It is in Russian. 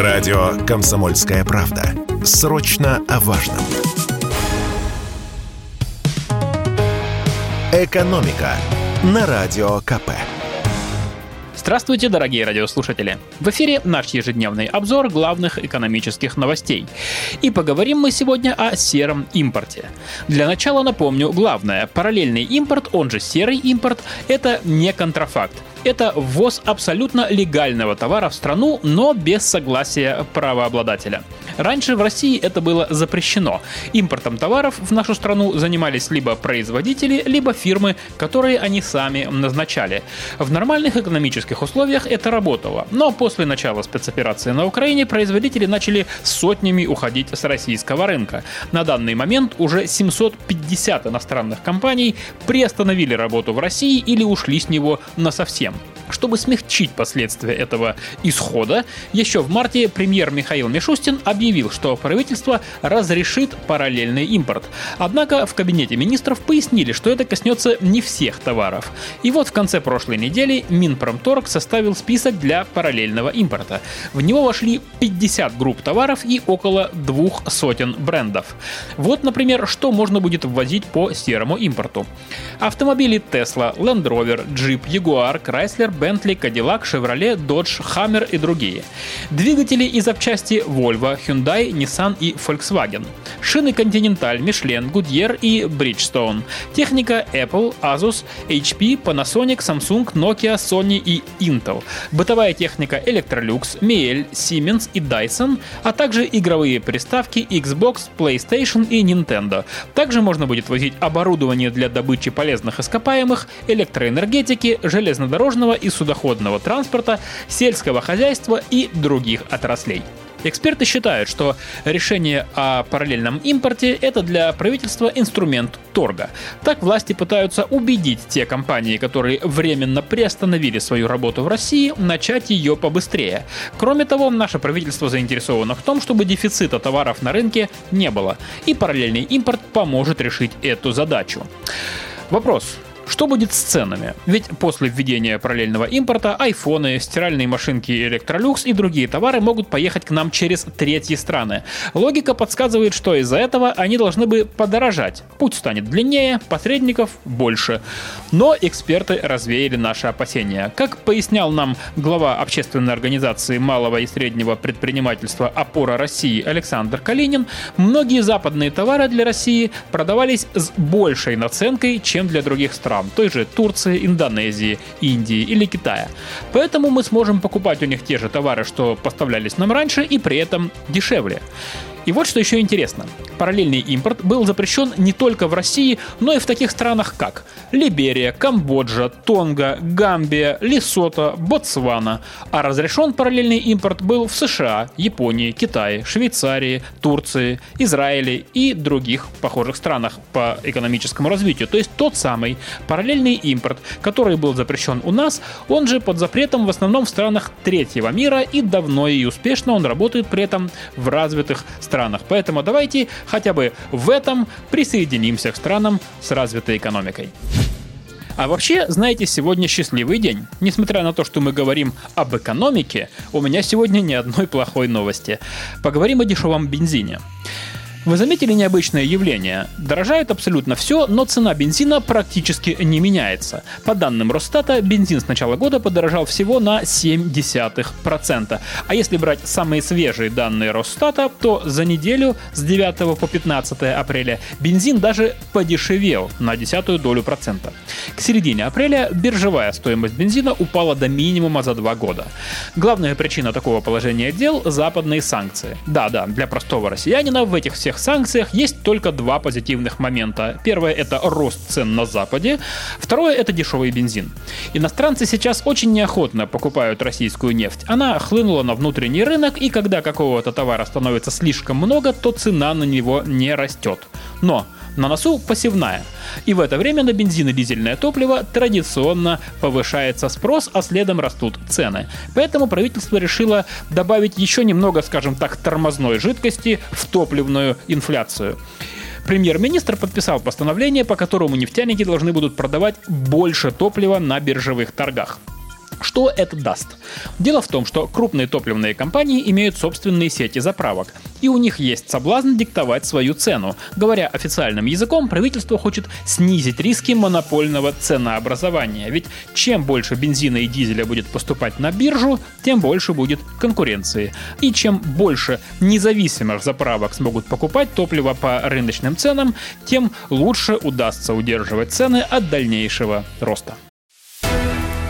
Радио «Комсомольская правда». Срочно о важном. «Экономика» на Радио КП. Здравствуйте, дорогие радиослушатели! В эфире наш ежедневный обзор главных экономических новостей. И поговорим мы сегодня о сером импорте. Для начала напомню главное. Параллельный импорт, он же серый импорт, это не контрафакт. Это ввоз абсолютно легального товара в страну, но без согласия правообладателя. Раньше в России это было запрещено. Импортом товаров в нашу страну занимались либо производители, либо фирмы, которые они сами назначали. В нормальных экономических условиях это работало. Но после начала спецоперации на Украине производители начали сотнями уходить с российского рынка. На данный момент уже 750 иностранных компаний приостановили работу в России или ушли с него на совсем. Чтобы смягчить последствия этого исхода, еще в марте премьер Михаил Мишустин объявил, что правительство разрешит параллельный импорт. Однако в кабинете министров пояснили, что это коснется не всех товаров. И вот в конце прошлой недели Минпромторг составил список для параллельного импорта. В него вошли 50 групп товаров и около двух сотен брендов. Вот, например, что можно будет ввозить по серому импорту. Автомобили Tesla, Land Rover, Jeep, Jaguar, Chrysler, Bentley, Cadillac, Chevrolet, Dodge, Hammer и другие. Двигатели и запчасти Volvo, Hyundai, Nissan и Volkswagen. Шины Continental, Michelin, Goodyear и Bridgestone. Техника Apple, Asus, HP, Panasonic, Samsung, Nokia, Sony и Intel. Бытовая техника Electrolux, Miele, Siemens и Dyson, а также игровые приставки Xbox, PlayStation и Nintendo. Также можно будет возить оборудование для добычи полезных ископаемых, электроэнергетики, железнодорожного судоходного транспорта, сельского хозяйства и других отраслей. Эксперты считают, что решение о параллельном импорте – это для правительства инструмент торга. Так власти пытаются убедить те компании, которые временно приостановили свою работу в России, начать ее побыстрее. Кроме того, наше правительство заинтересовано в том, чтобы дефицита товаров на рынке не было, и параллельный импорт поможет решить эту задачу. Вопрос. Что будет с ценами? Ведь после введения параллельного импорта айфоны, стиральные машинки Electrolux и другие товары могут поехать к нам через третьи страны. Логика подсказывает, что из-за этого они должны бы подорожать. Путь станет длиннее, посредников больше. Но эксперты развеяли наши опасения. Как пояснял нам глава общественной организации малого и среднего предпринимательства «Опора России» Александр Калинин, многие западные товары для России продавались с большей наценкой, чем для других стран стран, той же Турции, Индонезии, Индии или Китая. Поэтому мы сможем покупать у них те же товары, что поставлялись нам раньше, и при этом дешевле. И вот что еще интересно. Параллельный импорт был запрещен не только в России, но и в таких странах, как Либерия, Камбоджа, Тонга, Гамбия, Лесото, Ботсвана. А разрешен параллельный импорт был в США, Японии, Китае, Швейцарии, Турции, Израиле и других похожих странах по экономическому развитию. То есть тот самый параллельный импорт, который был запрещен у нас, он же под запретом в основном в странах третьего мира и давно и успешно он работает при этом в развитых странах странах. Поэтому давайте хотя бы в этом присоединимся к странам с развитой экономикой. А вообще, знаете, сегодня счастливый день. Несмотря на то, что мы говорим об экономике, у меня сегодня ни одной плохой новости. Поговорим о дешевом бензине. Вы заметили необычное явление? Дорожает абсолютно все, но цена бензина практически не меняется. По данным Росстата, бензин с начала года подорожал всего на 0,7%. А если брать самые свежие данные Росстата, то за неделю с 9 по 15 апреля бензин даже подешевел на десятую долю процента. К середине апреля биржевая стоимость бензина упала до минимума за два года. Главная причина такого положения дел – западные санкции. Да-да, для простого россиянина в этих всех всех санкциях есть только два позитивных момента. Первое это рост цен на Западе, второе это дешевый бензин. Иностранцы сейчас очень неохотно покупают российскую нефть. Она хлынула на внутренний рынок, и когда какого-то товара становится слишком много, то цена на него не растет. Но на носу посевная. И в это время на бензин и дизельное топливо традиционно повышается спрос, а следом растут цены. Поэтому правительство решило добавить еще немного, скажем так, тормозной жидкости в топливную инфляцию. Премьер-министр подписал постановление, по которому нефтяники должны будут продавать больше топлива на биржевых торгах. Что это даст? Дело в том, что крупные топливные компании имеют собственные сети заправок, и у них есть соблазн диктовать свою цену. Говоря официальным языком, правительство хочет снизить риски монопольного ценообразования, ведь чем больше бензина и дизеля будет поступать на биржу, тем больше будет конкуренции. И чем больше независимых заправок смогут покупать топливо по рыночным ценам, тем лучше удастся удерживать цены от дальнейшего роста.